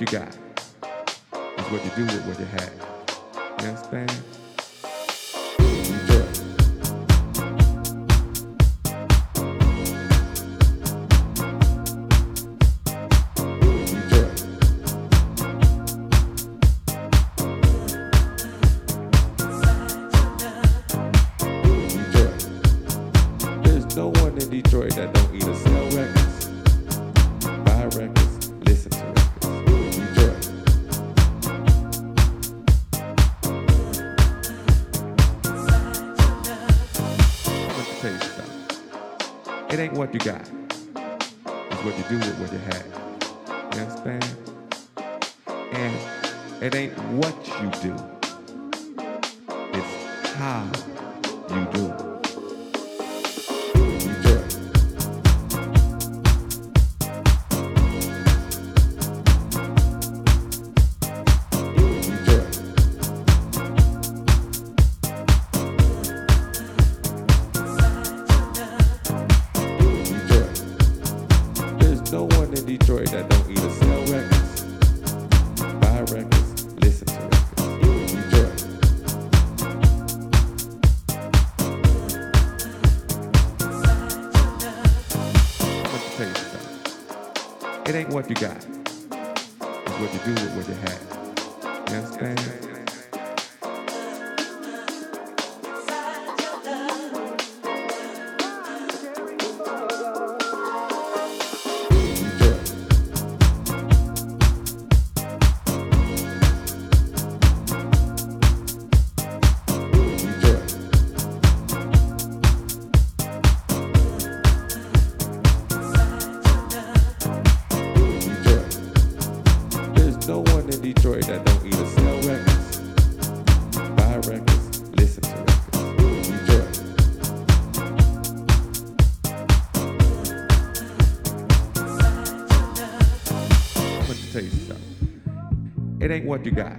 you got. what you got. It's what you do with what you have. You understand? And it ain't what you do, it's how you do it. what you got.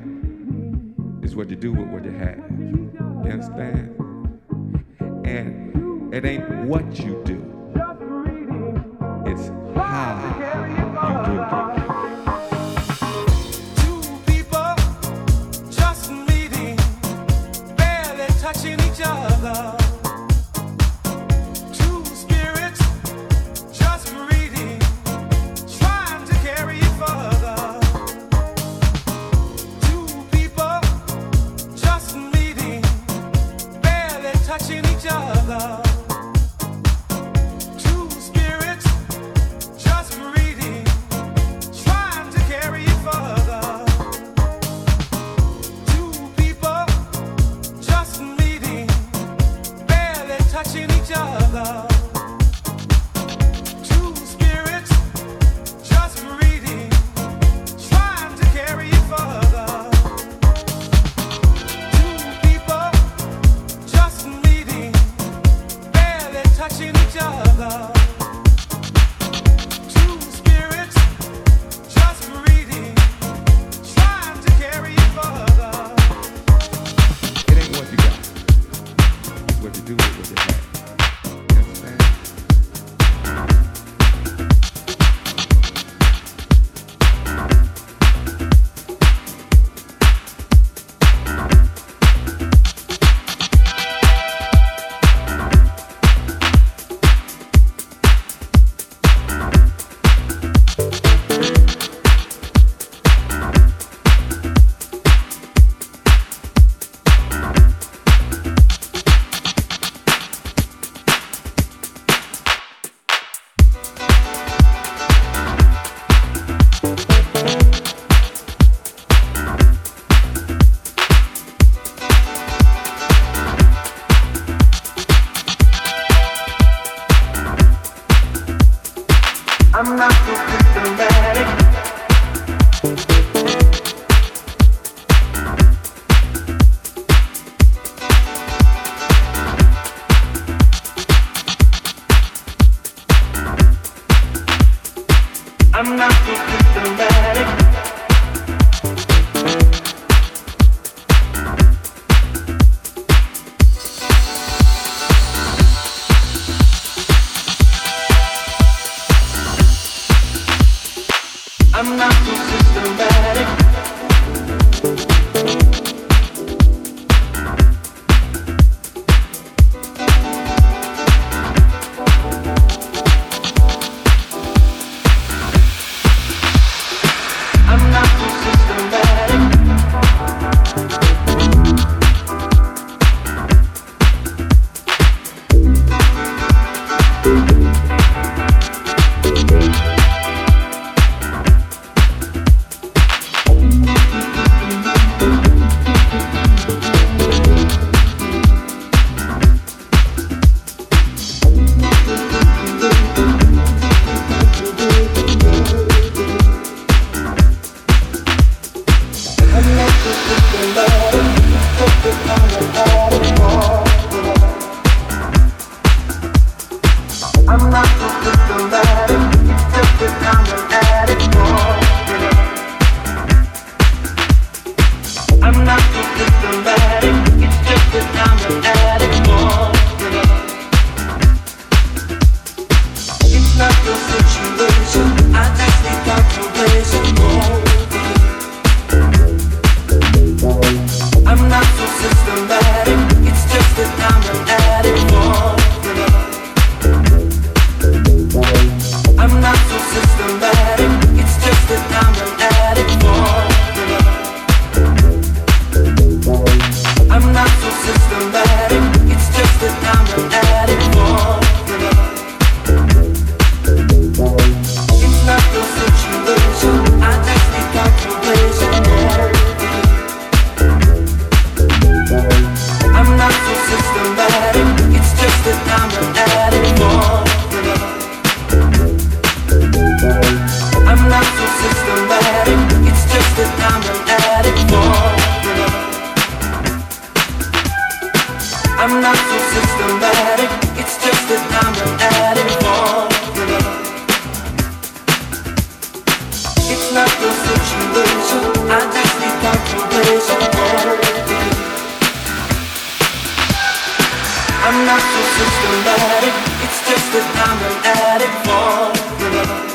It's not so systematic. It's just that I'm an addict for love.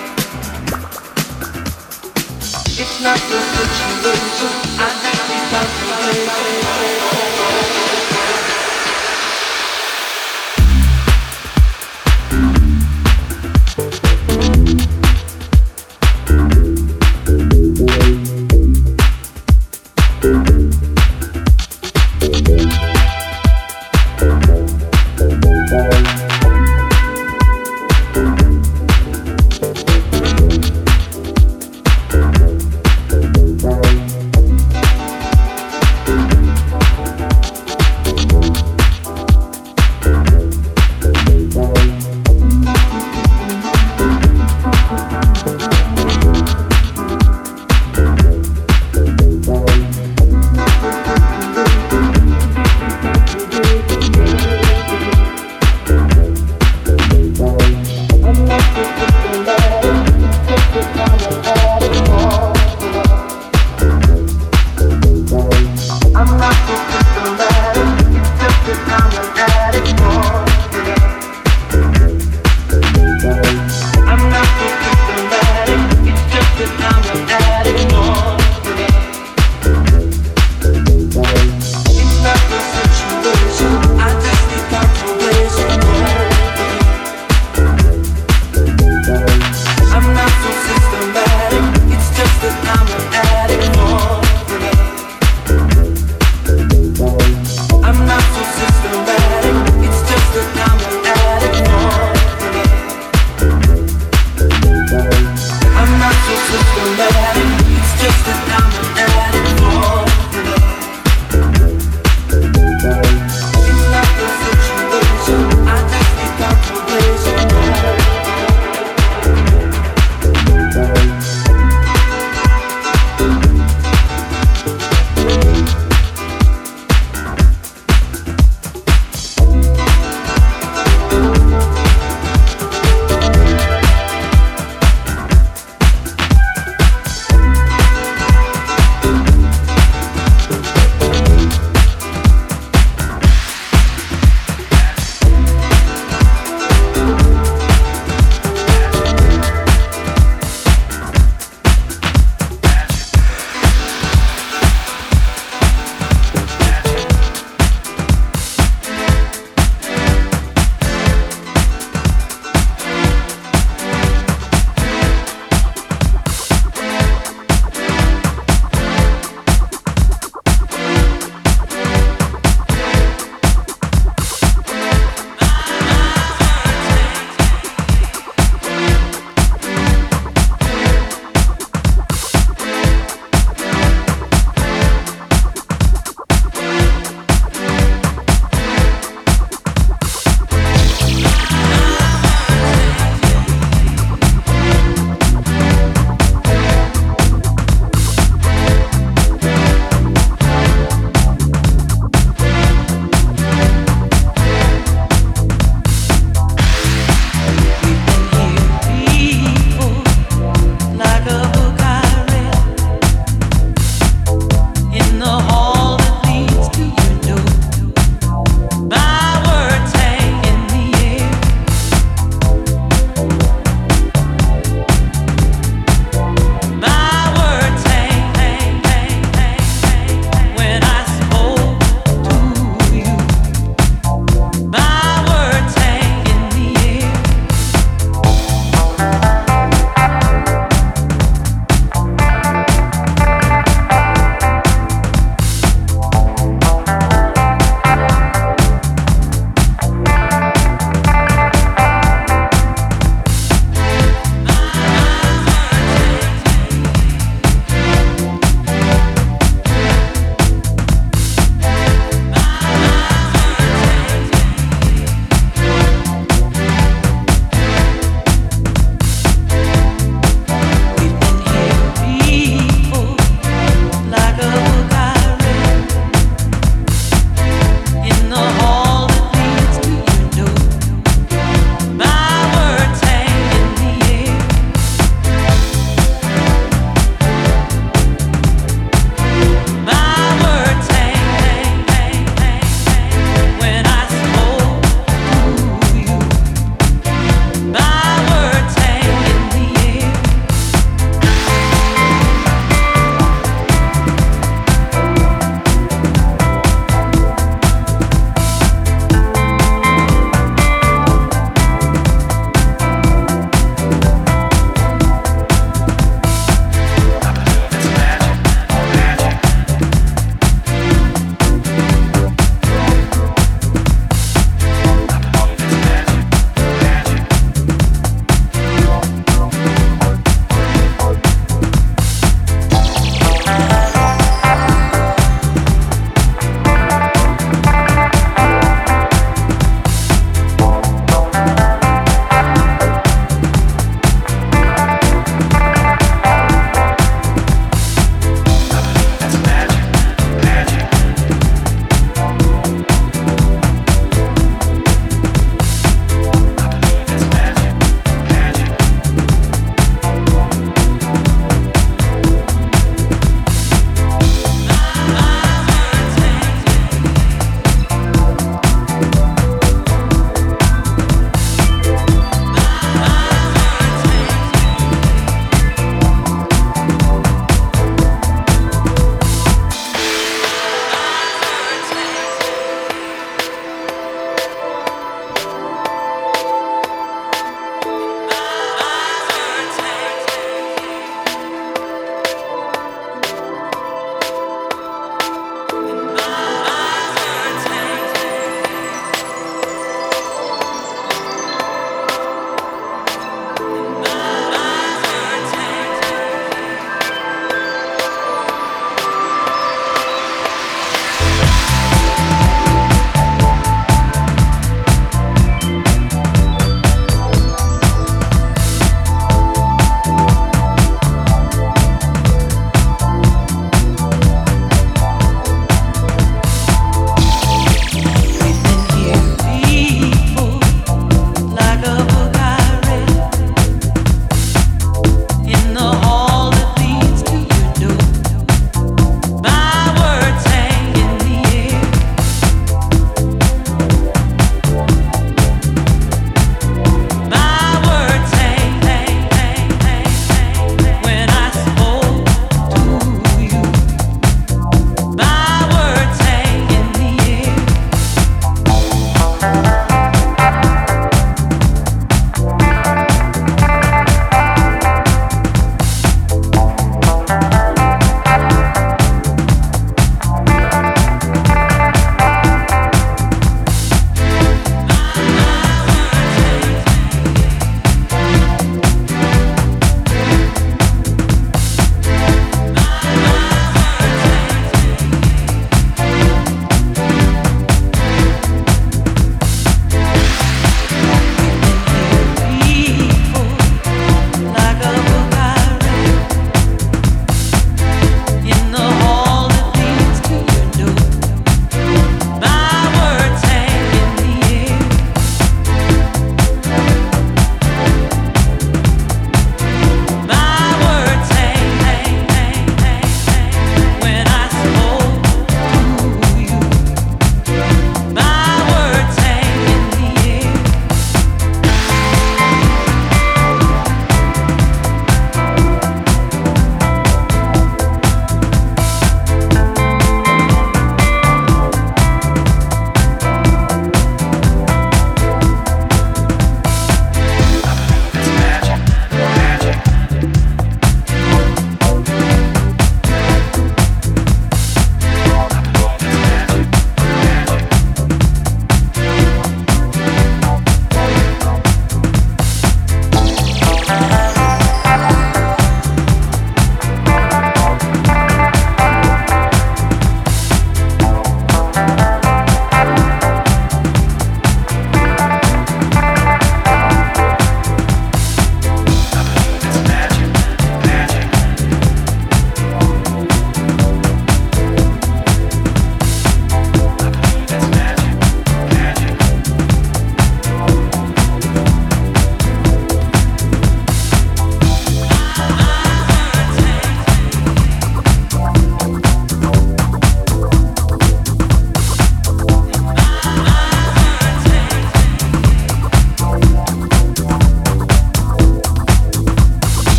It's not so situation. I think it's not